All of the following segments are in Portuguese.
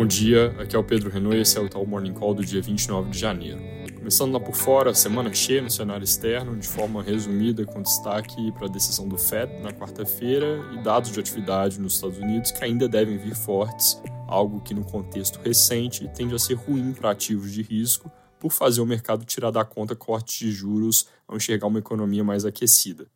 Bom dia, aqui é o Pedro Renault e esse é o Tal Morning Call do dia 29 de janeiro. Começando lá por fora, semana cheia no cenário externo, de forma resumida, com destaque para a decisão do Fed na quarta-feira e dados de atividade nos Estados Unidos que ainda devem vir fortes, algo que no contexto recente tende a ser ruim para ativos de risco por fazer o mercado tirar da conta cortes de juros ao enxergar uma economia mais aquecida.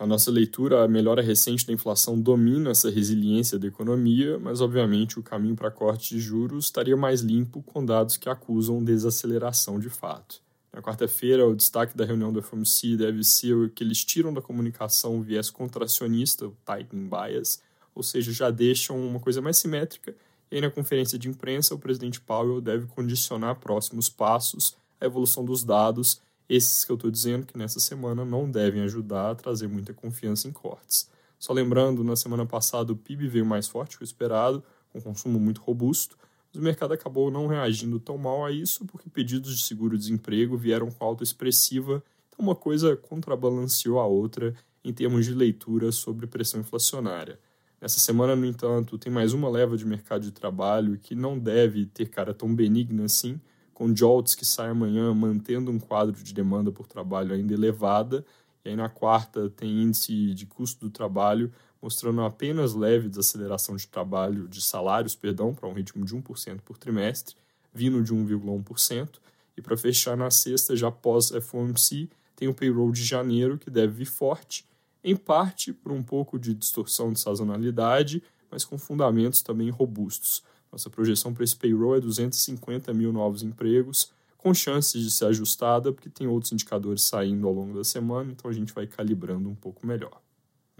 A nossa leitura, a melhora recente da inflação domina essa resiliência da economia, mas obviamente o caminho para corte de juros estaria mais limpo com dados que acusam desaceleração de fato. Na quarta-feira, o destaque da reunião do FOMC deve ser o que eles tiram da comunicação o viés contracionista, o tightening bias, ou seja, já deixam uma coisa mais simétrica. E aí, na conferência de imprensa, o presidente Powell deve condicionar próximos passos à evolução dos dados esses que eu estou dizendo que nessa semana não devem ajudar a trazer muita confiança em cortes. Só lembrando, na semana passada o PIB veio mais forte que o esperado, com consumo muito robusto, mas o mercado acabou não reagindo tão mal a isso porque pedidos de seguro-desemprego vieram com alta expressiva, então uma coisa contrabalanceou a outra em termos de leitura sobre pressão inflacionária. Nessa semana, no entanto, tem mais uma leva de mercado de trabalho que não deve ter cara tão benigna assim, com JOLTS que sai amanhã mantendo um quadro de demanda por trabalho ainda elevada, e aí na quarta tem índice de custo do trabalho mostrando apenas leve desaceleração de trabalho, de salários, perdão, para um ritmo de 1% por trimestre, vindo de 1,1%, e para fechar na sexta, já pós FOMC, tem o payroll de janeiro que deve vir forte, em parte por um pouco de distorção de sazonalidade, mas com fundamentos também robustos. Nossa projeção para esse payroll é 250 mil novos empregos, com chances de ser ajustada, porque tem outros indicadores saindo ao longo da semana, então a gente vai calibrando um pouco melhor.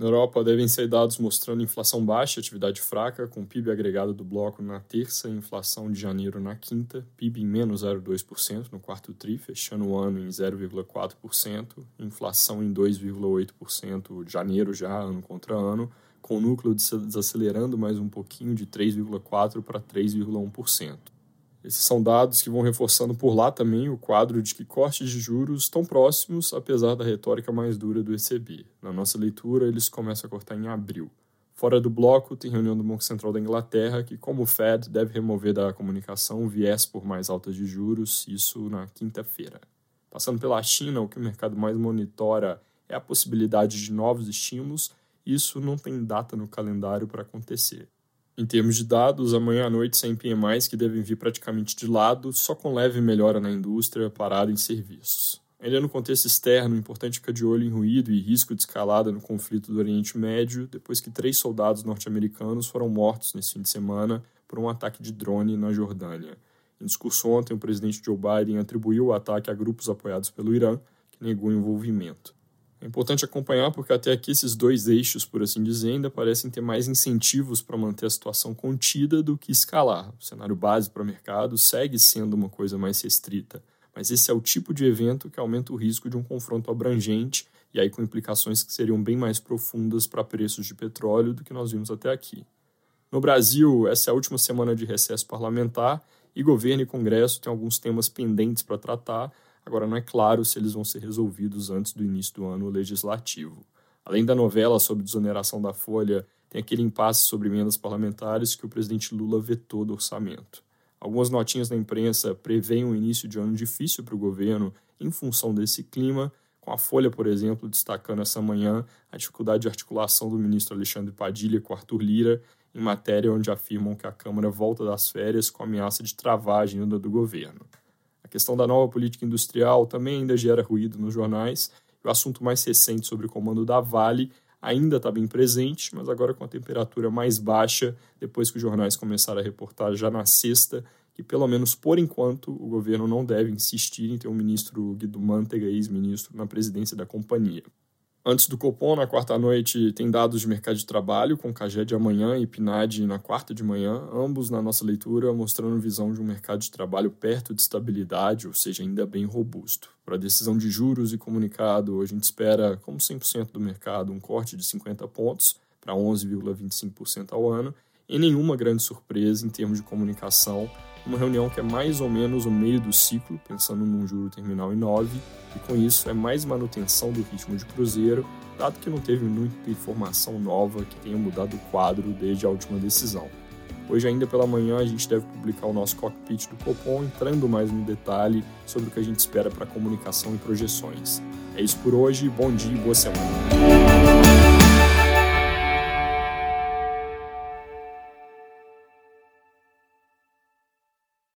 Na Europa, devem ser dados mostrando inflação baixa, atividade fraca, com PIB agregado do bloco na terça e inflação de janeiro na quinta, PIB em menos 0,2% no quarto TRI, fechando o ano em 0,4%, inflação em 2,8% de janeiro já, ano contra ano, com o núcleo desacelerando mais um pouquinho de 3,4% para 3,1%. Esses são dados que vão reforçando por lá também o quadro de que cortes de juros estão próximos, apesar da retórica mais dura do ECB. Na nossa leitura, eles começam a cortar em abril. Fora do bloco, tem reunião do Banco Central da Inglaterra, que, como o Fed, deve remover da comunicação viés por mais altas de juros, isso na quinta-feira. Passando pela China, o que o mercado mais monitora é a possibilidade de novos estímulos, isso não tem data no calendário para acontecer. Em termos de dados, amanhã à noite sem PMIs que devem vir praticamente de lado, só com leve melhora na indústria, parada em serviços. Ainda no contexto externo, importante ficar de olho em ruído e risco de escalada no conflito do Oriente Médio, depois que três soldados norte-americanos foram mortos nesse fim de semana por um ataque de drone na Jordânia. Em discurso ontem, o presidente Joe Biden atribuiu o ataque a grupos apoiados pelo Irã, que negou envolvimento. É importante acompanhar porque até aqui esses dois eixos, por assim dizer, ainda parecem ter mais incentivos para manter a situação contida do que escalar. O cenário base para o mercado segue sendo uma coisa mais restrita, mas esse é o tipo de evento que aumenta o risco de um confronto abrangente e aí com implicações que seriam bem mais profundas para preços de petróleo do que nós vimos até aqui. No Brasil, essa é a última semana de recesso parlamentar e governo e Congresso têm alguns temas pendentes para tratar, Agora, não é claro se eles vão ser resolvidos antes do início do ano legislativo. Além da novela sobre desoneração da Folha, tem aquele impasse sobre emendas parlamentares que o presidente Lula vetou do orçamento. Algumas notinhas na imprensa preveem um início de ano difícil para o governo em função desse clima, com a Folha, por exemplo, destacando essa manhã a dificuldade de articulação do ministro Alexandre Padilha com Arthur Lira, em matéria onde afirmam que a Câmara volta das férias com ameaça de travar a agenda do governo questão da nova política industrial também ainda gera ruído nos jornais. O assunto mais recente sobre o comando da Vale ainda está bem presente, mas agora com a temperatura mais baixa, depois que os jornais começaram a reportar já na sexta, que pelo menos por enquanto o governo não deve insistir em ter o ministro Guido Mantega, ex-ministro, na presidência da companhia. Antes do Copom, na quarta noite, tem dados de mercado de trabalho, com Cagé de amanhã e PNAD na quarta de manhã, ambos na nossa leitura mostrando visão de um mercado de trabalho perto de estabilidade, ou seja, ainda bem robusto. Para decisão de juros e comunicado, a gente espera, como 100% do mercado, um corte de 50 pontos para 11,25% ao ano, e nenhuma grande surpresa em termos de comunicação, uma reunião que é mais ou menos o meio do ciclo, pensando num juro terminal em 9, e com isso é mais manutenção do ritmo de cruzeiro, dado que não teve muita informação nova que tenha mudado o quadro desde a última decisão. Hoje, ainda pela manhã, a gente deve publicar o nosso cockpit do Copom, entrando mais no detalhe sobre o que a gente espera para comunicação e projeções. É isso por hoje, bom dia e boa semana.